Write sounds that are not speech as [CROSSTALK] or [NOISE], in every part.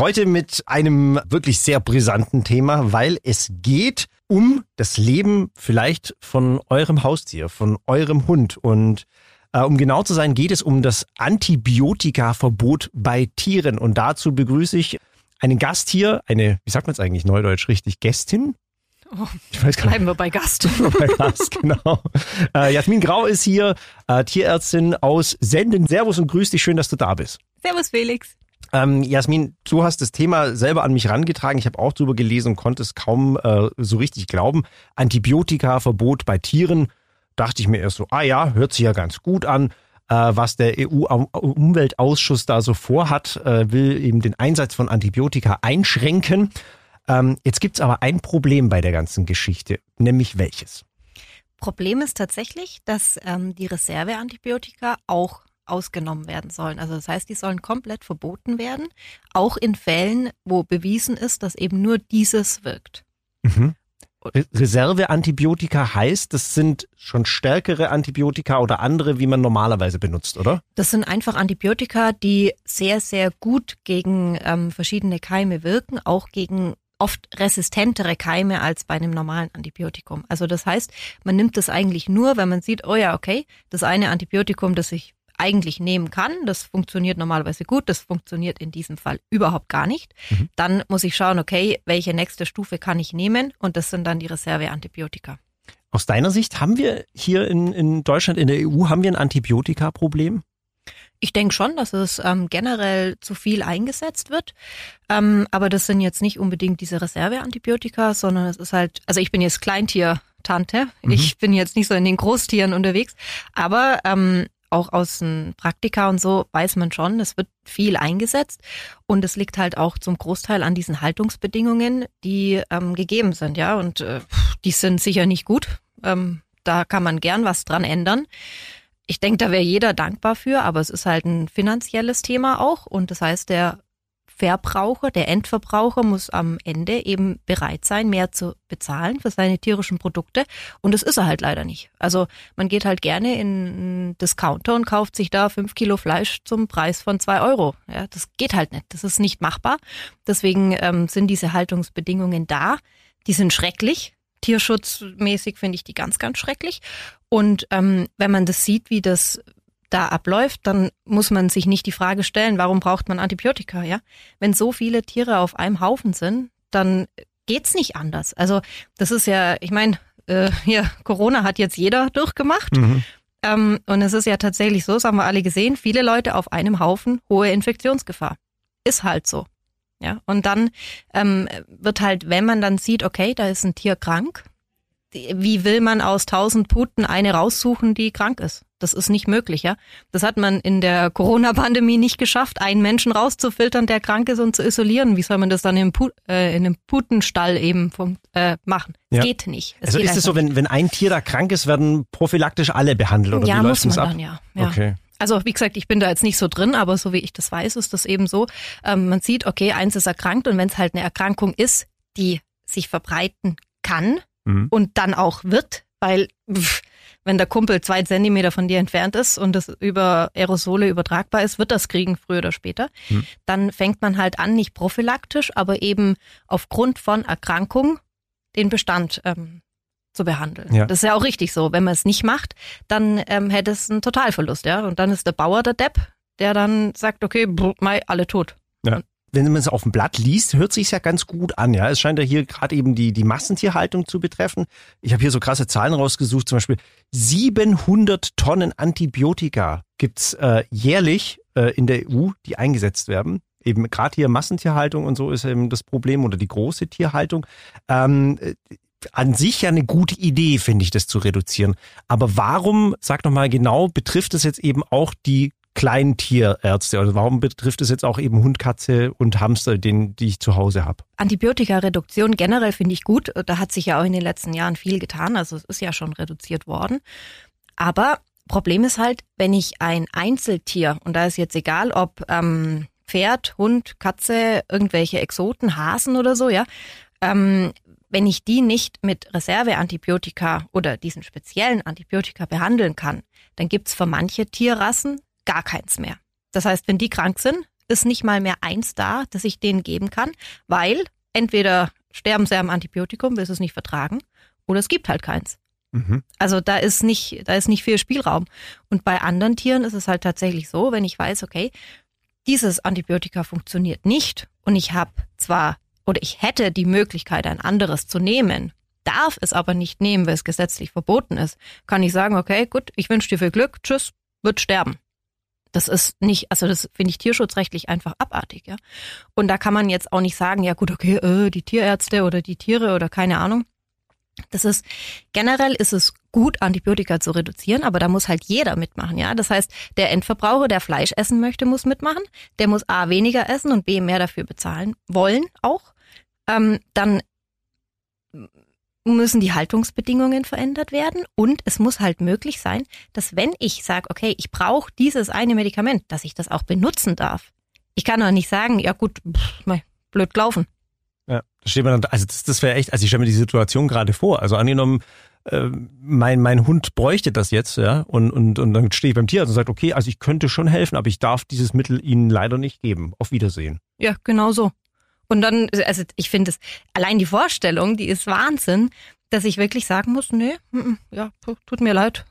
Heute mit einem wirklich sehr brisanten Thema, weil es geht um das Leben vielleicht von eurem Haustier, von eurem Hund. Und äh, um genau zu sein, geht es um das Antibiotikaverbot bei Tieren. Und dazu begrüße ich einen Gast hier, eine, wie sagt man es eigentlich neudeutsch richtig, Gästin? Oh, ich weiß gar bleiben wir bei Gast. [LAUGHS] bei Gast, genau. Äh, Jasmin Grau ist hier, äh, Tierärztin aus Senden. Servus und grüß dich, schön, dass du da bist. Servus Felix. Ähm, Jasmin, du hast das Thema selber an mich rangetragen. Ich habe auch drüber gelesen und konnte es kaum äh, so richtig glauben. Antibiotika-Verbot bei Tieren. Dachte ich mir erst so, ah ja, hört sich ja ganz gut an. Äh, was der EU-Umweltausschuss da so vorhat, äh, will eben den Einsatz von Antibiotika einschränken. Ähm, jetzt gibt's aber ein Problem bei der ganzen Geschichte, nämlich welches? Problem ist tatsächlich, dass ähm, die Reserveantibiotika auch ausgenommen werden sollen. Also das heißt, die sollen komplett verboten werden, auch in Fällen, wo bewiesen ist, dass eben nur dieses wirkt. Mhm. Reserveantibiotika heißt, das sind schon stärkere Antibiotika oder andere, wie man normalerweise benutzt, oder? Das sind einfach Antibiotika, die sehr, sehr gut gegen ähm, verschiedene Keime wirken, auch gegen oft resistentere Keime als bei einem normalen Antibiotikum. Also das heißt, man nimmt das eigentlich nur, wenn man sieht, oh ja, okay, das eine Antibiotikum, das ich eigentlich nehmen kann. Das funktioniert normalerweise gut. Das funktioniert in diesem Fall überhaupt gar nicht. Mhm. Dann muss ich schauen, okay, welche nächste Stufe kann ich nehmen? Und das sind dann die Reserveantibiotika. Aus deiner Sicht haben wir hier in, in Deutschland, in der EU, haben wir ein Antibiotika-Problem? Ich denke schon, dass es ähm, generell zu viel eingesetzt wird. Ähm, aber das sind jetzt nicht unbedingt diese Reserveantibiotika, sondern es ist halt, also ich bin jetzt Kleintiertante. Mhm. Ich bin jetzt nicht so in den Großtieren unterwegs. Aber ähm, auch aus den Praktika und so weiß man schon, es wird viel eingesetzt und es liegt halt auch zum Großteil an diesen Haltungsbedingungen, die ähm, gegeben sind, ja, und äh, die sind sicher nicht gut. Ähm, da kann man gern was dran ändern. Ich denke, da wäre jeder dankbar für, aber es ist halt ein finanzielles Thema auch und das heißt, der Verbraucher, der Endverbraucher muss am Ende eben bereit sein, mehr zu bezahlen für seine tierischen Produkte. Und das ist er halt leider nicht. Also man geht halt gerne in einen Discounter und kauft sich da fünf Kilo Fleisch zum Preis von zwei Euro. Ja, das geht halt nicht. Das ist nicht machbar. Deswegen ähm, sind diese Haltungsbedingungen da. Die sind schrecklich. Tierschutzmäßig finde ich die ganz, ganz schrecklich. Und ähm, wenn man das sieht, wie das da abläuft, dann muss man sich nicht die Frage stellen, warum braucht man Antibiotika, ja? Wenn so viele Tiere auf einem Haufen sind, dann geht's nicht anders. Also das ist ja, ich meine, äh, hier Corona hat jetzt jeder durchgemacht. Mhm. Ähm, und es ist ja tatsächlich so, das haben wir alle gesehen, viele Leute auf einem Haufen, hohe Infektionsgefahr. Ist halt so. Ja, und dann ähm, wird halt, wenn man dann sieht, okay, da ist ein Tier krank, wie will man aus tausend Puten eine raussuchen, die krank ist? Das ist nicht möglich, ja. Das hat man in der Corona-Pandemie nicht geschafft, einen Menschen rauszufiltern, der krank ist und zu isolieren. Wie soll man das dann im Pu äh, in einem Putenstall eben vom, äh, machen? Ja. Geht nicht. Es also ist es so, wenn, wenn ein Tier da krank ist, werden prophylaktisch alle behandelt oder ja, wie läuft muss man ab? Dann, ja. ja. Okay. Also wie gesagt, ich bin da jetzt nicht so drin, aber so wie ich das weiß, ist das eben so. Ähm, man sieht, okay, eins ist erkrankt und wenn es halt eine Erkrankung ist, die sich verbreiten kann mhm. und dann auch wird, weil pff, wenn der Kumpel zwei Zentimeter von dir entfernt ist und es über Aerosole übertragbar ist, wird das kriegen, früher oder später. Hm. Dann fängt man halt an, nicht prophylaktisch, aber eben aufgrund von Erkrankung den Bestand ähm, zu behandeln. Ja. Das ist ja auch richtig so. Wenn man es nicht macht, dann ähm, hätte es einen Totalverlust, ja. Und dann ist der Bauer der Depp, der dann sagt, okay, brr, mei, alle tot. Ja wenn man es auf dem Blatt liest, hört sich ja ganz gut an. Ja, es scheint ja hier gerade eben die die Massentierhaltung zu betreffen. Ich habe hier so krasse Zahlen rausgesucht, zum Beispiel 700 Tonnen Antibiotika gibt's äh, jährlich äh, in der EU, die eingesetzt werden. Eben gerade hier Massentierhaltung und so ist eben das Problem oder die große Tierhaltung. Ähm, äh, an sich ja eine gute Idee, finde ich, das zu reduzieren. Aber warum, sag noch mal genau, betrifft es jetzt eben auch die Kleintierärzte? Also warum betrifft es jetzt auch eben Hund, Katze und Hamster, den, die ich zu Hause habe? Antibiotikareduktion generell finde ich gut. Da hat sich ja auch in den letzten Jahren viel getan. Also es ist ja schon reduziert worden. Aber Problem ist halt, wenn ich ein Einzeltier, und da ist jetzt egal, ob ähm, Pferd, Hund, Katze, irgendwelche Exoten, Hasen oder so, ja, ähm, wenn ich die nicht mit Reserveantibiotika oder diesen speziellen Antibiotika behandeln kann, dann gibt's für manche Tierrassen gar keins mehr. Das heißt, wenn die krank sind, ist nicht mal mehr eins da, das ich denen geben kann, weil entweder sterben sie am Antibiotikum, weil sie es nicht vertragen, oder es gibt halt keins. Mhm. Also da ist nicht, da ist nicht viel Spielraum. Und bei anderen Tieren ist es halt tatsächlich so, wenn ich weiß, okay, dieses Antibiotika funktioniert nicht und ich habe zwar oder ich hätte die Möglichkeit, ein anderes zu nehmen, darf es aber nicht nehmen, weil es gesetzlich verboten ist, kann ich sagen, okay, gut, ich wünsche dir viel Glück, tschüss, wird sterben. Das ist nicht, also das finde ich tierschutzrechtlich einfach abartig, ja. Und da kann man jetzt auch nicht sagen, ja gut, okay, äh, die Tierärzte oder die Tiere oder keine Ahnung. Das ist generell ist es gut, Antibiotika zu reduzieren, aber da muss halt jeder mitmachen, ja. Das heißt, der Endverbraucher, der Fleisch essen möchte, muss mitmachen. Der muss A weniger essen und B mehr dafür bezahlen wollen auch. Ähm, dann müssen die Haltungsbedingungen verändert werden und es muss halt möglich sein, dass wenn ich sage, okay, ich brauche dieses eine Medikament, dass ich das auch benutzen darf. Ich kann doch nicht sagen, ja gut, pff, blöd laufen. Ja, da steht man dann, also das, das wäre echt, also ich stelle mir die Situation gerade vor. Also angenommen, äh, mein, mein Hund bräuchte das jetzt, ja, und, und, und dann stehe ich beim Tierarzt und sage, okay, also ich könnte schon helfen, aber ich darf dieses Mittel Ihnen leider nicht geben. Auf Wiedersehen. Ja, genau so. Und dann, also ich finde es, allein die Vorstellung, die ist Wahnsinn, dass ich wirklich sagen muss, nee, ja, tut mir leid,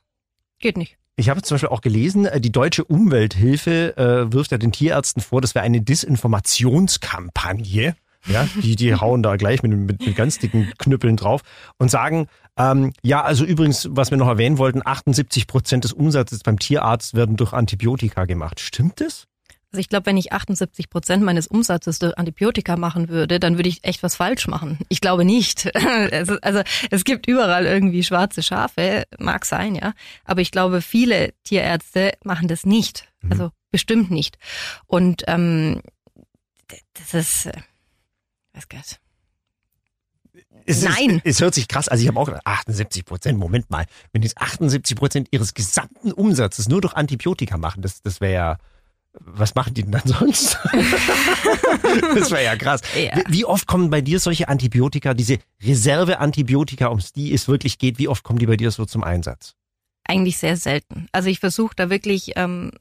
geht nicht. Ich habe zum Beispiel auch gelesen, äh, die deutsche Umwelthilfe äh, wirft ja den Tierärzten vor, das wäre eine Disinformationskampagne. Ja, [LAUGHS] die, die hauen da gleich mit, mit, mit ganz dicken Knüppeln drauf und sagen, ähm, ja, also übrigens, was wir noch erwähnen wollten, 78 Prozent des Umsatzes beim Tierarzt werden durch Antibiotika gemacht. Stimmt das? Also ich glaube, wenn ich 78 Prozent meines Umsatzes durch Antibiotika machen würde, dann würde ich echt was falsch machen. Ich glaube nicht. [LAUGHS] Also es gibt überall irgendwie schwarze Schafe, mag sein, ja. Aber ich glaube, viele Tierärzte machen das nicht. Mhm. Also bestimmt nicht. Und ähm, das ist, äh, weiß Gott. Es Nein. Ist, es hört sich krass, also ich habe auch gedacht, 78 Prozent, Moment mal, wenn jetzt 78 Prozent ihres gesamten Umsatzes nur durch Antibiotika machen, das, das wäre ja was machen die denn dann sonst? [LAUGHS] das wäre ja krass. Ja. Wie, oft kommen bei dir solche Antibiotika, diese Reserveantibiotika, um die es wirklich geht, wie oft kommen die bei dir so zum Einsatz? Eigentlich sehr selten. Also ich versuche da wirklich ähm,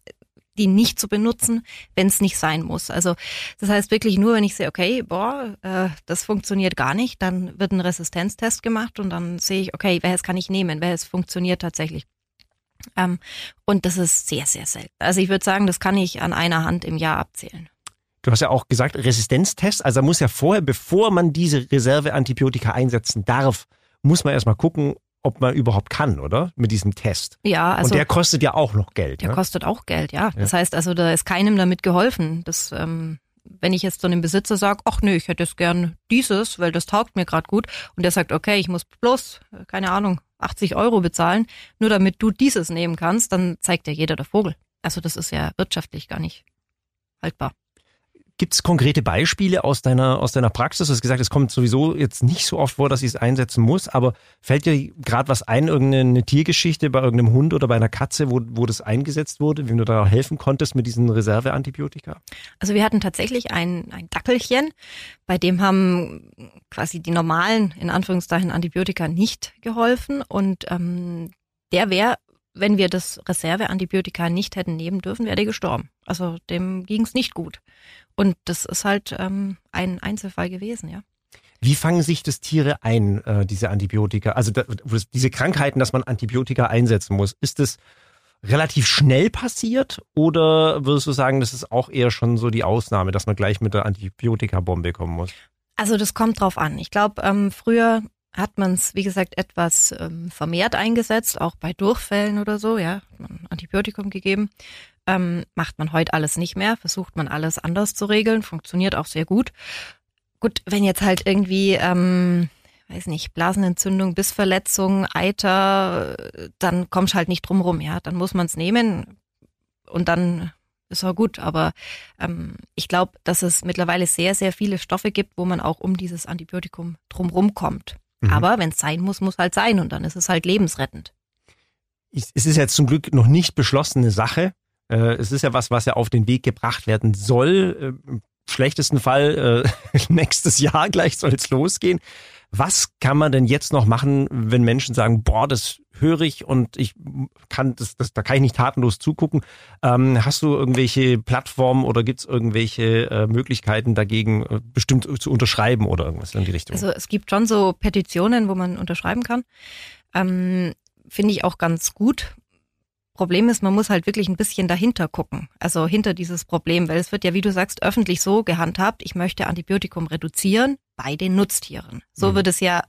die nicht zu benutzen, wenn es nicht sein muss. Also das heißt wirklich nur, wenn ich sehe, okay, boah, äh, das funktioniert gar nicht, dann wird ein Resistenztest gemacht und dann sehe ich, okay, welches kann ich nehmen, welches funktioniert tatsächlich. Ähm, und das ist sehr, sehr selten. Also ich würde sagen, das kann ich an einer Hand im Jahr abzählen. Du hast ja auch gesagt, Resistenztest. Also muss ja vorher, bevor man diese Reserveantibiotika einsetzen darf, muss man erstmal gucken, ob man überhaupt kann, oder? Mit diesem Test. Ja, also. Und der kostet ja auch noch Geld. Der ne? kostet auch Geld, ja. Das heißt also, da ist keinem damit geholfen. Das, ähm, wenn ich jetzt zu einem Besitzer sage, ach nö, ich hätte es gern dieses, weil das taugt mir gerade gut, und der sagt, okay, ich muss bloß, keine Ahnung, 80 Euro bezahlen, nur damit du dieses nehmen kannst, dann zeigt ja jeder der Vogel. Also das ist ja wirtschaftlich gar nicht haltbar. Gibt es konkrete Beispiele aus deiner, aus deiner Praxis? Du hast gesagt, es kommt sowieso jetzt nicht so oft vor, dass ich es einsetzen muss, aber fällt dir gerade was ein, irgendeine Tiergeschichte bei irgendeinem Hund oder bei einer Katze, wo, wo das eingesetzt wurde, wie du da helfen konntest mit diesen Reserveantibiotika? Also wir hatten tatsächlich ein, ein Dackelchen, bei dem haben quasi die normalen, in Anführungszeichen, Antibiotika nicht geholfen und ähm, der wäre wenn wir das Reserveantibiotika nicht hätten nehmen dürfen, wäre der gestorben. Also dem ging es nicht gut. Und das ist halt ähm, ein Einzelfall gewesen, ja. Wie fangen sich das Tiere ein, äh, diese Antibiotika? Also da, diese Krankheiten, dass man Antibiotika einsetzen muss, ist das relativ schnell passiert oder würdest du sagen, das ist auch eher schon so die Ausnahme, dass man gleich mit der Antibiotikabombe kommen muss? Also das kommt drauf an. Ich glaube, ähm, früher hat man es, wie gesagt, etwas ähm, vermehrt eingesetzt, auch bei Durchfällen oder so, ja, hat Antibiotikum gegeben. Ähm, macht man heute alles nicht mehr, versucht man alles anders zu regeln, funktioniert auch sehr gut. Gut, wenn jetzt halt irgendwie, ähm, weiß nicht, Blasenentzündung, Bissverletzung, Eiter, dann kommst halt nicht drum rum, ja, dann muss man es nehmen und dann ist auch gut. Aber ähm, ich glaube, dass es mittlerweile sehr, sehr viele Stoffe gibt, wo man auch um dieses Antibiotikum drumrum kommt. Mhm. Aber wenn es sein muss, muss halt sein und dann ist es halt lebensrettend. Es ist jetzt zum Glück noch nicht beschlossene Sache. Äh, es ist ja was, was ja auf den Weg gebracht werden soll. Äh, Im schlechtesten Fall äh, [LAUGHS] nächstes Jahr gleich soll es losgehen. Was kann man denn jetzt noch machen, wenn Menschen sagen, boah, das höre ich und ich kann das, das da kann ich nicht tatenlos zugucken. Ähm, hast du irgendwelche Plattformen oder gibt es irgendwelche äh, Möglichkeiten dagegen äh, bestimmt zu unterschreiben oder irgendwas in die Richtung? Also es gibt schon so Petitionen, wo man unterschreiben kann. Ähm, Finde ich auch ganz gut. Problem ist, man muss halt wirklich ein bisschen dahinter gucken, also hinter dieses Problem, weil es wird ja, wie du sagst, öffentlich so gehandhabt, ich möchte Antibiotikum reduzieren bei den Nutztieren. So mhm. wird es ja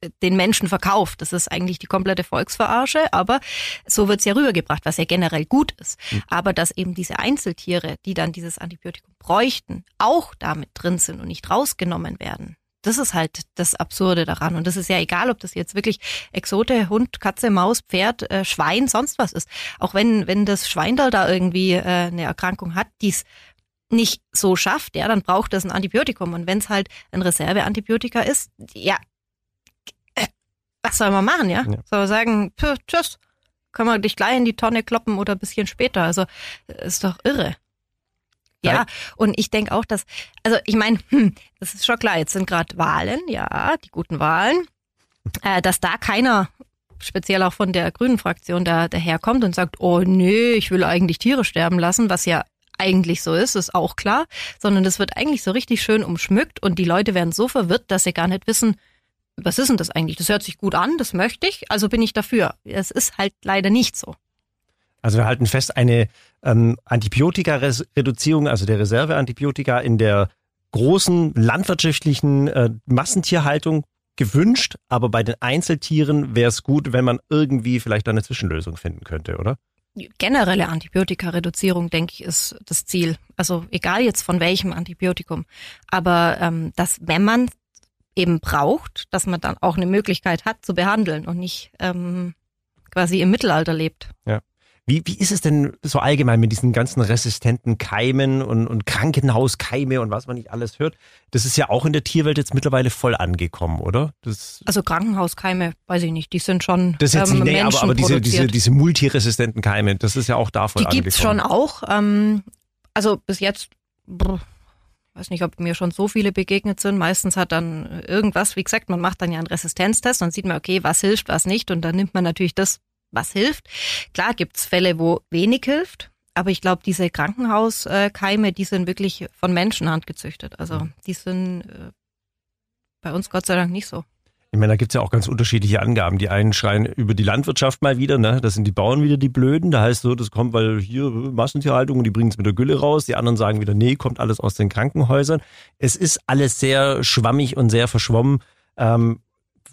äh, den Menschen verkauft. Das ist eigentlich die komplette Volksverarsche, aber so wird's ja rübergebracht, was ja generell gut ist. Mhm. Aber dass eben diese Einzeltiere, die dann dieses Antibiotikum bräuchten, auch damit drin sind und nicht rausgenommen werden, das ist halt das Absurde daran. Und das ist ja egal, ob das jetzt wirklich Exote, Hund, Katze, Maus, Pferd, äh, Schwein, sonst was ist. Auch wenn, wenn das Schweindal da irgendwie äh, eine Erkrankung hat, die es nicht so schafft, ja, dann braucht es ein Antibiotikum. Und wenn es halt ein Reserveantibiotika ist, ja, äh, was soll man machen, ja? ja. Soll man sagen, tschüss, können wir dich gleich in die Tonne kloppen oder ein bisschen später. Also ist doch irre. Ja, und ich denke auch, dass, also ich meine, [LAUGHS] hm, das ist schon klar, jetzt sind gerade Wahlen, ja, die guten Wahlen, [LAUGHS] äh, dass da keiner, speziell auch von der grünen Fraktion, da daherkommt und sagt, oh nee, ich will eigentlich Tiere sterben lassen, was ja eigentlich so ist, ist auch klar, sondern das wird eigentlich so richtig schön umschmückt und die Leute werden so verwirrt, dass sie gar nicht wissen, was ist denn das eigentlich? Das hört sich gut an, das möchte ich, also bin ich dafür. Es ist halt leider nicht so. Also wir halten fest, eine ähm, Antibiotika-Reduzierung, also der Reserveantibiotika in der großen landwirtschaftlichen äh, Massentierhaltung gewünscht, aber bei den Einzeltieren wäre es gut, wenn man irgendwie vielleicht eine Zwischenlösung finden könnte, oder? Generelle Antibiotika-Reduzierung, denke ich, ist das Ziel. Also egal jetzt von welchem Antibiotikum. Aber ähm, dass, wenn man eben braucht, dass man dann auch eine Möglichkeit hat zu behandeln und nicht ähm, quasi im Mittelalter lebt. Ja. Wie, wie ist es denn so allgemein mit diesen ganzen resistenten Keimen und, und Krankenhauskeime und was man nicht alles hört? Das ist ja auch in der Tierwelt jetzt mittlerweile voll angekommen, oder? Das also Krankenhauskeime, weiß ich nicht, die sind schon das ist jetzt ähm, nee, aber, aber diese, diese, diese multiresistenten Keime, das ist ja auch davon Die gibt's schon auch. Ähm, also bis jetzt, brr, weiß nicht, ob mir schon so viele begegnet sind. Meistens hat dann irgendwas, wie gesagt, man macht dann ja einen Resistenztest, dann sieht man, okay, was hilft, was nicht und dann nimmt man natürlich das, was hilft. Klar gibt's Fälle, wo wenig hilft, aber ich glaube, diese Krankenhauskeime, die sind wirklich von Menschenhand gezüchtet. Also die sind äh, bei uns Gott sei Dank nicht so. Ich meine, da gibt's ja auch ganz unterschiedliche Angaben. Die einen schreien über die Landwirtschaft mal wieder, ne? Das sind die Bauern wieder die Blöden. Da heißt so, das kommt, weil hier Massentierhaltung und die bringen es mit der Gülle raus. Die anderen sagen wieder, nee, kommt alles aus den Krankenhäusern. Es ist alles sehr schwammig und sehr verschwommen. Ähm,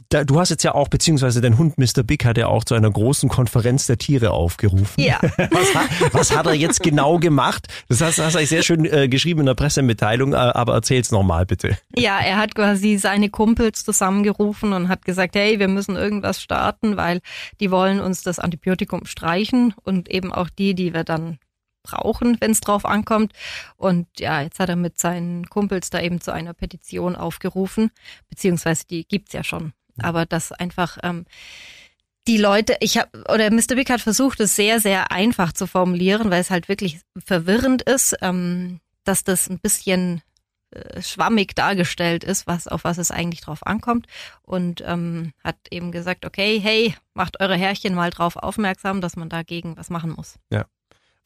da, du hast jetzt ja auch, beziehungsweise dein Hund Mr. Big hat ja auch zu einer großen Konferenz der Tiere aufgerufen. Ja. [LAUGHS] Was hat, was hat er jetzt genau gemacht? Das hast, hast du sehr schön äh, geschrieben in der Pressemitteilung, äh, aber erzähl's nochmal bitte. Ja, er hat quasi seine Kumpels zusammengerufen und hat gesagt, hey, wir müssen irgendwas starten, weil die wollen uns das Antibiotikum streichen und eben auch die, die wir dann brauchen, wenn es drauf ankommt. Und ja, jetzt hat er mit seinen Kumpels da eben zu einer Petition aufgerufen, beziehungsweise die gibt's ja schon aber das einfach ähm, die Leute, ich habe oder Mr. Big hat versucht, es sehr sehr einfach zu formulieren, weil es halt wirklich verwirrend ist, ähm, dass das ein bisschen äh, schwammig dargestellt ist, was auf was es eigentlich drauf ankommt und ähm, hat eben gesagt, okay, hey, macht eure Herrchen mal drauf aufmerksam, dass man dagegen was machen muss. Ja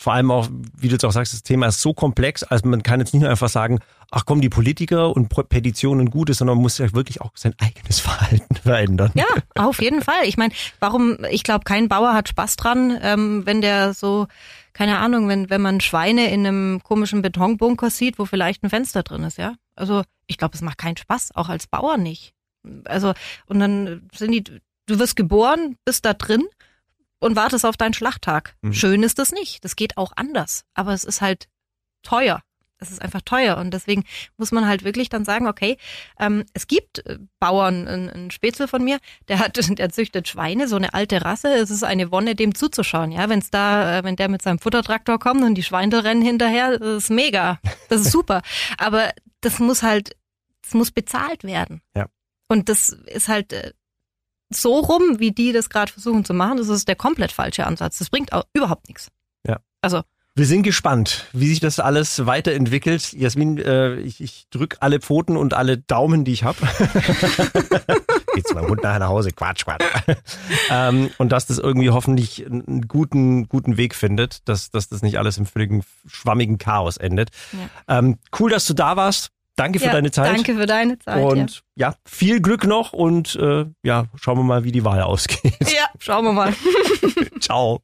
vor allem auch, wie du jetzt auch sagst, das Thema ist so komplex, also man kann jetzt nicht nur einfach sagen, ach komm, die Politiker und Petitionen gut ist, sondern man muss ja wirklich auch sein eigenes [LAUGHS] Verhalten verändern. Ja, auf jeden Fall. Ich meine, warum, ich glaube, kein Bauer hat Spaß dran, ähm, wenn der so, keine Ahnung, wenn, wenn man Schweine in einem komischen Betonbunker sieht, wo vielleicht ein Fenster drin ist, ja. Also ich glaube, es macht keinen Spaß, auch als Bauer nicht. Also, und dann sind die, du wirst geboren, bist da drin und wartest auf deinen Schlachttag. Mhm. Schön ist das nicht. Das geht auch anders. Aber es ist halt teuer. Es ist einfach teuer und deswegen muss man halt wirklich dann sagen, okay, ähm, es gibt äh, Bauern, ein, ein Spätzle von mir, der hat, [LAUGHS] der züchtet Schweine, so eine alte Rasse. Es ist eine Wonne, dem zuzuschauen, ja. Wenn es da, äh, wenn der mit seinem Futtertraktor kommt und die Schweine rennen hinterher, das ist mega, das ist [LAUGHS] super. Aber das muss halt, das muss bezahlt werden. Ja. Und das ist halt äh, so rum, wie die das gerade versuchen zu machen, das ist der komplett falsche Ansatz. Das bringt auch überhaupt nichts. Ja. Also Wir sind gespannt, wie sich das alles weiterentwickelt. Jasmin, äh, ich, ich drück alle Pfoten und alle Daumen, die ich habe. [LAUGHS] Geht zu meinem Hund nachher nach Hause. Quatsch, Quatsch. [LAUGHS] ähm, und dass das irgendwie hoffentlich einen guten, guten Weg findet, dass, dass das nicht alles im völligen schwammigen Chaos endet. Ja. Ähm, cool, dass du da warst. Danke für ja, deine Zeit. Danke für deine Zeit. Und ja, ja viel Glück noch und äh, ja, schauen wir mal, wie die Wahl ausgeht. Ja, schauen wir mal. [LAUGHS] Ciao.